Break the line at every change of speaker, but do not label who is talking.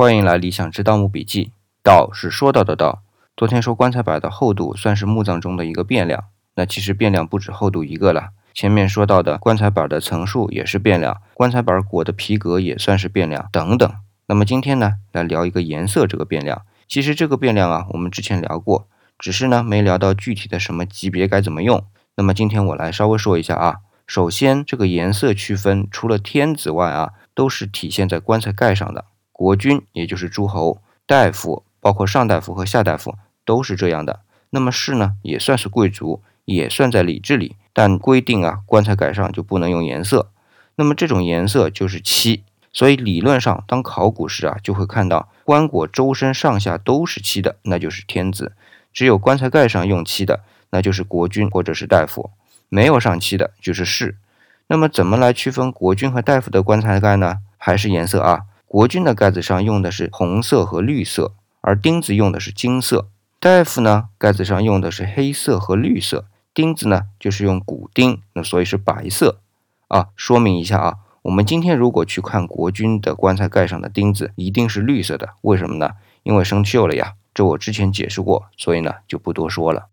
欢迎来理想之盗墓笔记。道是说到的道。昨天说棺材板的厚度算是墓葬中的一个变量，那其实变量不止厚度一个了。前面说到的棺材板的层数也是变量，棺材板裹的皮革也算是变量，等等。那么今天呢，来聊一个颜色这个变量。其实这个变量啊，我们之前聊过，只是呢没聊到具体的什么级别该怎么用。那么今天我来稍微说一下啊。首先，这个颜色区分除了天子外啊，都是体现在棺材盖上的。国君也就是诸侯、大夫，包括上大夫和下大夫都是这样的。那么士呢，也算是贵族，也算在礼制里，但规定啊，棺材盖上就不能用颜色。那么这种颜色就是漆。所以理论上，当考古时啊，就会看到棺椁周身上下都是漆的，那就是天子；只有棺材盖上用漆的，那就是国君或者是大夫。没有上漆的就是士。那么怎么来区分国君和大夫的棺材盖呢？还是颜色啊？国君的盖子上用的是红色和绿色，而钉子用的是金色。大夫呢，盖子上用的是黑色和绿色，钉子呢就是用骨钉，那所以是白色。啊，说明一下啊，我们今天如果去看国君的棺材盖上的钉子，一定是绿色的。为什么呢？因为生锈了呀。这我之前解释过，所以呢就不多说了。